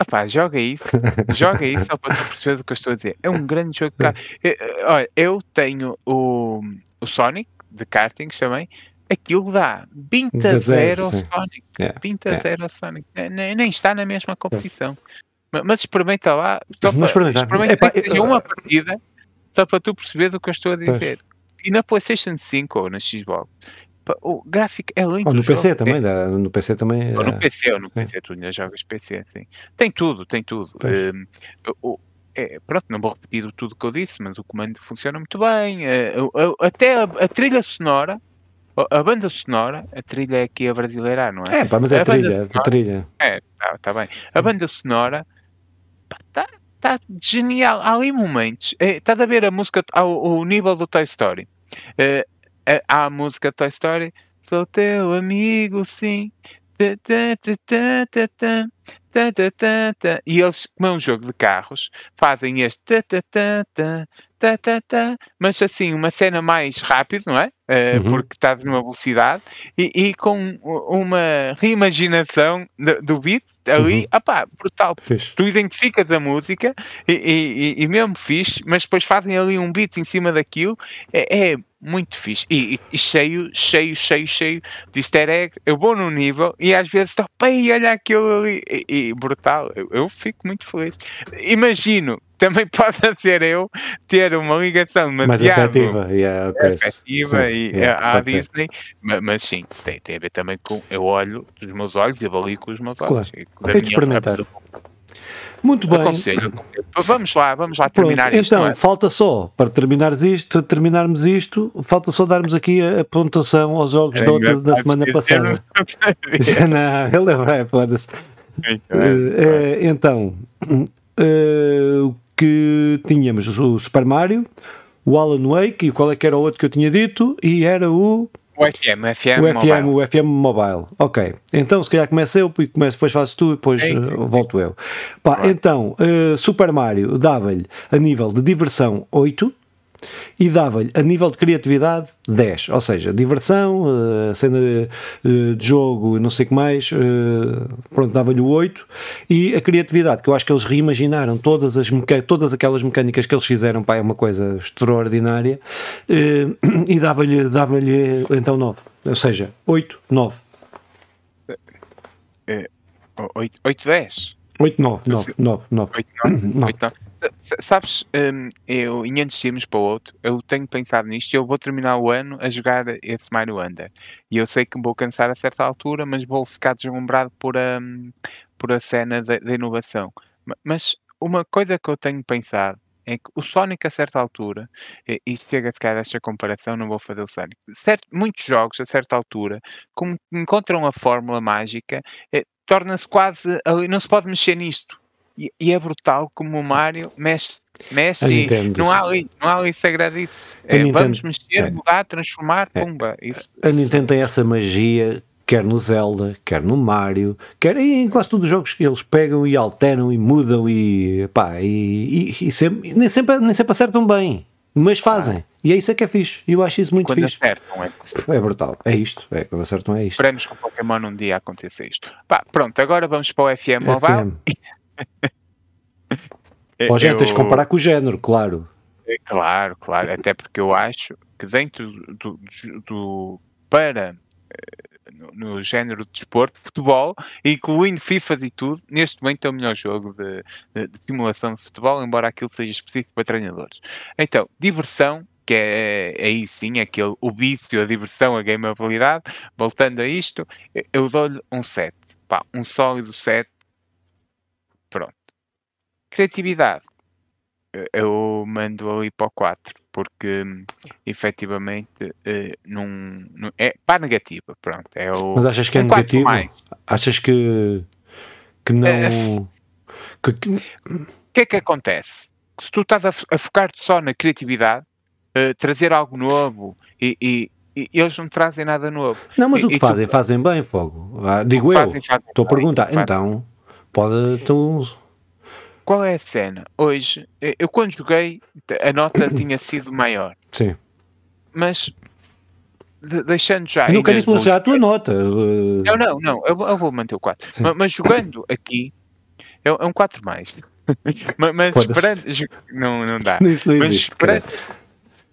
S2: Opá, joga isso, joga isso só para tu perceber do que eu estou a dizer. É um grande jogo de karting. Olha, eu tenho o, o Sonic de kartings também. Aquilo dá 20 a 0 ao Sonic. Yeah. 20 a yeah. 0 ao Sonic. Nem, nem está na mesma competição. Mas experimenta lá, só para, experimenta Epá, que seja uma partida, só para tu perceber do que eu estou a dizer. Pois. E na PlayStation 5 ou na Xbox, o gráfico é lindo.
S1: Ou no PC jogo. também, é. no PC também.
S2: Ou no PC, ou no PC, é. tu ainda jogas PC, sim. Tem tudo, tem tudo. Um, o, é, pronto, não vou repetir tudo o que eu disse, mas o comando funciona muito bem. Uh, até a, a, trilha sonora, a banda sonora, a trilha aqui é brasileira, não é?
S1: É, pá, mas é a trilha, sonora, a trilha.
S2: É, tá, tá bem. A banda sonora Está tá genial. Há ali momentos. Está é, a ver a música, ao, nível do Toy Story. É, é, há a música Toy Story. Sou teu amigo, sim. E eles, como é um jogo de carros, fazem este mas assim, uma cena mais rápida, não é? Uh, uhum. Porque estás numa velocidade e, e, com uma reimaginação do, do beat ali, uhum. opá, brutal. Fixe. Tu identificas a música e, e, e, mesmo fixe, mas depois fazem ali um beat em cima daquilo, é, é muito fixe. E, e, cheio, cheio, cheio, cheio de easter egg. Eu vou num nível e às vezes estou, pai, olha aquilo ali. E, e brutal, eu, eu, fico muito feliz. Imagino, também pode ser eu ter uma ligação demasiado
S1: efetiva, yeah, okay.
S2: efetiva sim, e yeah, à Disney, mas, mas, sim, tem, tem a ver também com eu olho dos meus olhos e avalio com os meus olhos.
S1: Claro. de experimentar. Muito bem.
S2: Aconselho, Vamos lá, vamos lá terminar
S1: Pronto,
S2: isto.
S1: Então, é? falta só, para terminar isto, terminarmos isto, falta só darmos aqui a, a pontuação aos jogos é, da, outra, da semana passada. Não, ele é vai, foda-se. Então, uh, que tínhamos? O Super Mario, o Alan Wake, e qual é que era o outro que eu tinha dito? E era o.
S2: O FM, o FM,
S1: o FM, mobile. o FM Mobile. Ok. Então, se calhar começa eu, e começo, depois fazes tu e depois sim, sim, uh, volto eu. Pá, Então, uh, Super Mario dava-lhe a nível de diversão 8 e dava-lhe a nível de criatividade 10, ou seja, diversão, uh, cena de, uh, de, jogo, não sei o que mais, uh, pronto, dava-lhe o 8 e a criatividade, que eu acho que eles reimaginaram todas, as todas aquelas mecânicas que eles fizeram, pá, é uma coisa extraordinária e dava-lhe dava então 9, ou seja, 8, 9.
S2: 8, 8 10?
S1: 8, 9, 9, 9, 9. 8, 9,
S2: 8, 9. Sabes, um, eu em antes de irmos para o outro, eu tenho pensado nisto e eu vou terminar o ano a jogar esse Mario Wonder. E eu sei que me vou cansar a certa altura, mas vou ficar deslumbrado por a, por a cena da, inovação. Mas uma coisa que eu tenho pensado é que o Sonic a certa altura, e, e chega a ficar esta comparação, não vou fazer o Sonic, certo, muitos jogos a certa altura, como encontram a fórmula mágica, eh, torna-se quase, não se pode mexer nisto e, e é brutal como o Mario mexe, mexe e não há, ali, não há ali sagradice. É, Nintendo, vamos mexer, é. mudar, transformar, é. pumba. Isso,
S1: a Nintendo tem essa magia quer no Zelda, quer no Mario, quer em quase todos os jogos que eles pegam e alteram e mudam e pá, e, e, e sempre, nem, sempre, nem sempre acertam bem, mas fazem. Ah. E é isso é que é fixe. E eu acho isso muito quando fixe. Acertam, é. é brutal. É isto. É, quando acertam é isto.
S2: Esperemos que o Pokémon um dia aconteça isto. Pá, pronto, agora vamos para o FM Mobile.
S1: Ó, gente, eu... tens de comparar com o género, claro.
S2: É, claro, claro. Até porque eu acho que dentro do, do, do para eh, no, no, género de desporto, futebol, incluindo FIFA e tudo, neste momento é o melhor jogo de, de, de, simulação de futebol, embora aquilo seja específico para treinadores. Então, diversão, que é, é aí sim, aquele, o vício, a diversão, a gameabilidade, voltando a isto, eu dou-lhe um 7. Pá, um sólido 7 Pronto. Criatividade. Eu mando ali para o 4, porque efetivamente uh, não, não, é para a negativa. Pronto, é o,
S1: Mas achas que é, é negativo? Mais. Achas que, que não. O
S2: que, que... que é que acontece? Se tu estás a, a focar-te só na criatividade, uh, trazer algo novo e, e eles não trazem nada novo.
S1: Não, mas
S2: e,
S1: o que fazem, tu... fazem bem, Fogo. Ah, digo eu, fazem, fazem estou a perguntar. Então, pode... Tu...
S2: Qual é a cena? Hoje, eu quando joguei, a nota tinha sido maior.
S1: Sim.
S2: Mas deixando já.
S1: Eu não quero influenciar a tua nota.
S2: Não, não, não. Eu, eu vou manter o 4. Mas, mas, jogando aqui, é, é um 4 mais. mas, mas esperando. Não, não dá.
S1: Isso não existe. Esperando,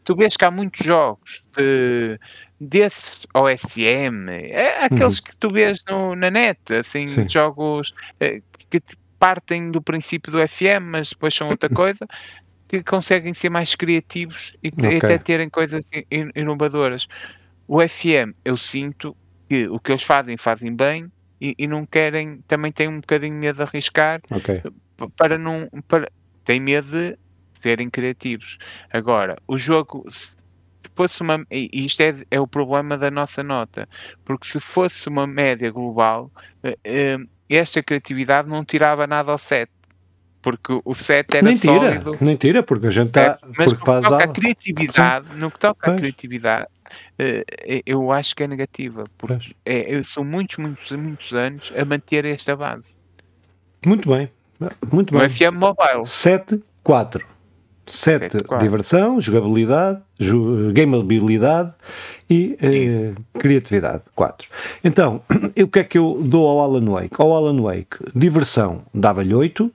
S2: tu vês que há muitos jogos de, desses OSM, é, aqueles uhum. que tu vês no, na net, assim, Sim. jogos é, que partem do princípio do FM, mas depois são outra coisa, que conseguem ser mais criativos e okay. até terem coisas inovadoras. O FM, eu sinto que o que eles fazem, fazem bem e, e não querem, também têm um bocadinho medo de arriscar
S1: okay.
S2: para não. Para, têm medo de serem criativos. Agora, o jogo, fosse uma. E isto é, é o problema da nossa nota, porque se fosse uma média global, eh, eh, esta criatividade não tirava nada ao set. Porque o set era
S1: nem tira,
S2: sólido.
S1: Nem tira, porque a gente está.
S2: Mas porque faz toca a criatividade, no que toca à criatividade, eh, eu acho que é negativa. Porque é, são muitos, muitos, muitos anos a manter esta base.
S1: Muito bem. Muito bem.
S2: O FM Mobile.
S1: 7, 4. 7, diversão, jogabilidade, gameabilidade e eh, criatividade. 4. Então, o que é que eu dou ao Alan Wake? Ao Alan Wake, diversão dava-lhe 8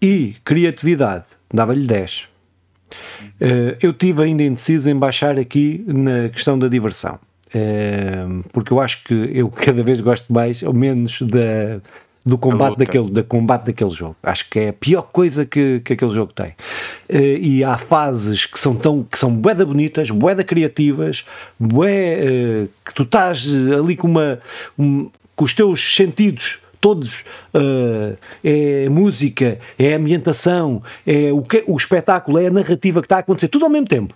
S1: e criatividade dava-lhe 10. Uh, eu tive ainda indeciso em baixar aqui na questão da diversão. Uh, porque eu acho que eu cada vez gosto mais ou menos da, do combate daquele, da combate daquele jogo. Acho que é a pior coisa que, que aquele jogo tem. Uh, e há fases que são tão que são bué bonitas, bué criativas, bué uh, que tu estás ali com uma um, com os teus sentidos todos uh, é música, é ambientação, é o, que, o espetáculo, é a narrativa que está a acontecer, tudo ao mesmo tempo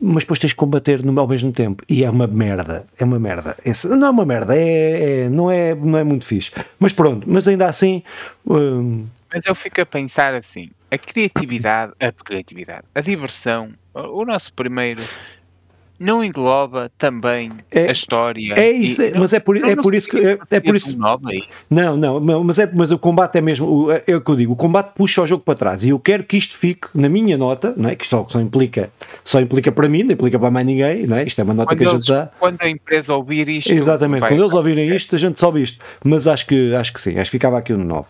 S1: mas depois tens de combater no, ao mesmo tempo. E é uma merda, é uma merda. Não é uma merda, é, é, não, é, não é muito fixe. Mas pronto, mas ainda assim. Hum...
S2: Mas eu fico a pensar assim: a criatividade, a criatividade, a diversão, o nosso primeiro não engloba também
S1: é,
S2: a história.
S1: É isso, e, mas é por, é por isso que. É, é por isso. Não, não, mas, é, mas o combate é mesmo. É, é o que eu digo, o combate puxa o jogo para trás. E eu quero que isto fique na minha nota, não é? que só, só, implica, só implica para mim, não implica para mais ninguém, não é? Isto é uma nota
S2: quando
S1: que a
S2: gente
S1: dá.
S2: Quando a empresa ouvir isto.
S1: Exatamente, quando eles ouvirem isto, a gente sobe isto. Mas acho que, acho que sim, acho que ficava aqui no 9.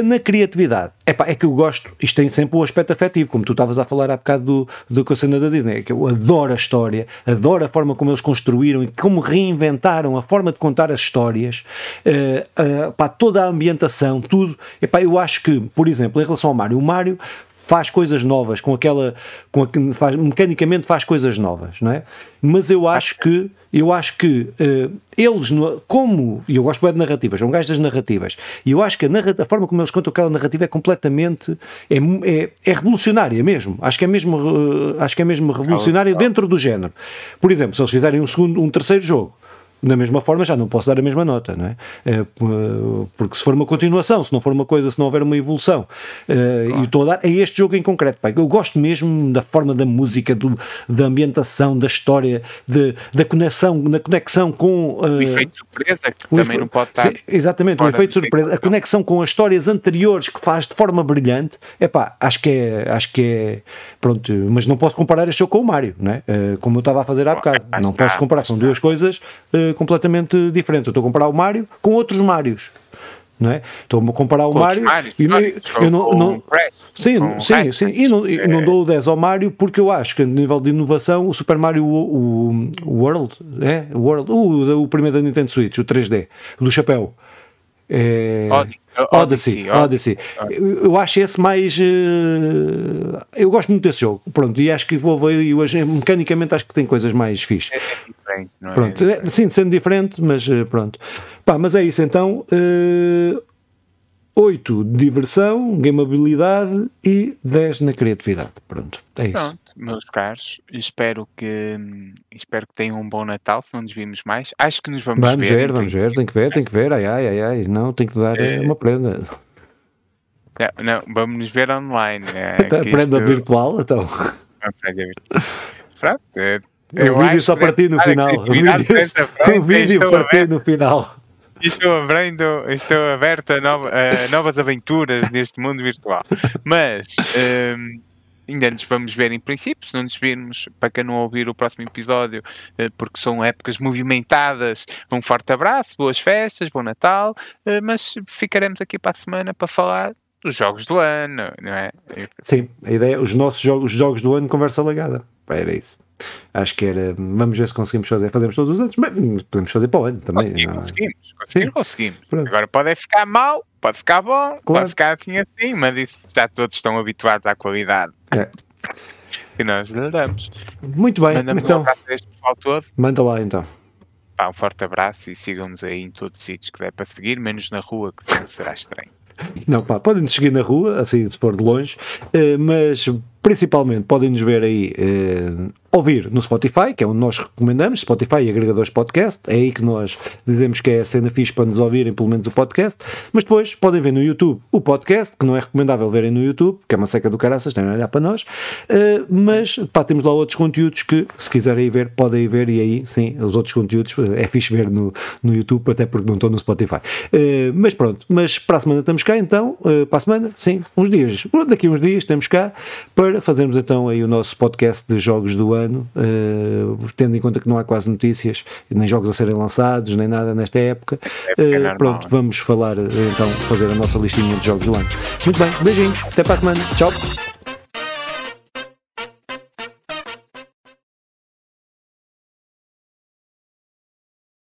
S1: Na criatividade, epá, é que eu gosto, isto tem sempre o aspecto afetivo, como tu estavas a falar há bocado do, do que a cena da Disney, é que eu adoro a história, adoro a forma como eles construíram e como reinventaram a forma de contar as histórias, uh, uh, pá, toda a ambientação, tudo. Epá, eu acho que, por exemplo, em relação ao Mário, o Mário faz coisas novas, com aquela, com a, faz, mecanicamente faz coisas novas, não é? Mas eu acho que, eu acho que uh, eles, como, e eu gosto bem de narrativas, são gajos das narrativas, e eu acho que a, a, forma como eles contam aquela narrativa é completamente, é, é, é revolucionária mesmo, acho que é mesmo, uh, acho que é mesmo revolucionária dentro do género. Por exemplo, se eles fizerem um segundo, um terceiro jogo, da mesma forma já não posso dar a mesma nota, não é? é porque se for uma continuação, se não for uma coisa, se não houver uma evolução, eh, claro. e estou a dar a este jogo em concreto, pai, eu gosto mesmo da forma da música, do, da ambientação, da história, de, da conexão, da conexão com
S2: o uh, efeito surpresa que também não pode estar. Sim,
S1: exatamente, o efeito surpresa, a conexão com as histórias anteriores que faz de forma brilhante, é pá, acho que é, acho que é, pronto, mas não posso comparar este jogo com o Mario, não é? Uh, como eu estava a fazer há bocado, não posso comparar, são duas coisas completamente diferente. Eu estou a comparar o Mário com outros Mários. Não é? Estou a comparar o Mário e não, eu não, não sim, sim, sim, e não, eu não dou o 10 ao Mário porque eu acho que a nível de inovação o Super Mario o, o World, é, World, o, o primeiro da Nintendo Switch, o 3D, do chapéu. É, Odyssey, Odyssey. Odyssey. Eu, eu, acho esse mais. Uh, eu gosto muito desse jogo. Pronto, e acho que vou ver hoje, mecanicamente, acho que tem coisas mais fixes. É, diferente, não é? Pronto, é, sim, sendo diferente, mas uh, pronto. Pá, mas é isso então. Uh, eh, 8 de diversão, gameabilidade e 10 na criatividade. Pronto, é isso.
S2: Meus caros. Espero que, espero que tenham um bom Natal, se não nos vimos mais. Acho que nos vamos,
S1: vamos
S2: ver.
S1: ver vamos ver, tem que ver, tem que ver. Ai, ai, ai, ai. Não, tem que dar é... uma prenda.
S2: Não, não, vamos nos ver online. É,
S1: então, prenda isto... virtual, então.
S2: Uma prenda virtual. Pronto, é,
S1: o vídeo só partiu no final. O vídeo, o vídeo partiu no final.
S2: Estou abrindo, estou aberto a, nova, a novas aventuras neste mundo virtual. Mas um, ainda nos vamos ver em princípio, se não nos virmos, para quem não ouvir o próximo episódio, eh, porque são épocas movimentadas, um forte abraço, boas festas, bom Natal, eh, mas ficaremos aqui para a semana para falar dos jogos do ano, não é?
S1: Sim, a ideia, os nossos jogos, os jogos do ano, conversa legada. Era isso. Acho que era. Vamos ver se conseguimos fazer. Fazemos todos os anos, mas podemos fazer para o ano também.
S2: Conseguimos, conseguimos, conseguimos, conseguimos. Agora pode ficar mal, pode ficar bom, claro. pode ficar assim assim, mas isso já todos estão habituados à qualidade. É. que nós lhe damos.
S1: Muito bem, Mandamos então. Um abraço
S2: a este pessoal todo.
S1: Manda lá então.
S2: Pá, um forte abraço e sigam-nos aí em todos os sítios que der para seguir, menos na rua, que será estranho.
S1: Não, pá, podem nos seguir na rua, assim, se for de longe, eh, mas principalmente podem nos ver aí eh, ouvir no Spotify, que é onde nós recomendamos, Spotify e agregadores podcast, é aí que nós dizemos que é a cena fixe para nos ouvirem pelo menos o podcast, mas depois podem ver no YouTube o podcast, que não é recomendável verem no YouTube, que é uma seca do caraças, têm a olhar para nós, uh, mas pá, temos lá outros conteúdos que, se quiserem ver, podem ver e aí, sim, os outros conteúdos é fixe ver no, no YouTube, até porque não estão no Spotify. Uh, mas pronto, mas para a semana estamos cá então, para a semana, sim, uns dias, daqui uns dias estamos cá para fazermos então aí o nosso podcast de jogos do ano uh, tendo em conta que não há quase notícias, nem jogos a serem lançados, nem nada nesta época. É uh, normal, pronto, é? vamos falar então, fazer a nossa listinha de jogos do ano. Muito bem, beijinhos, até para a semana, tchau.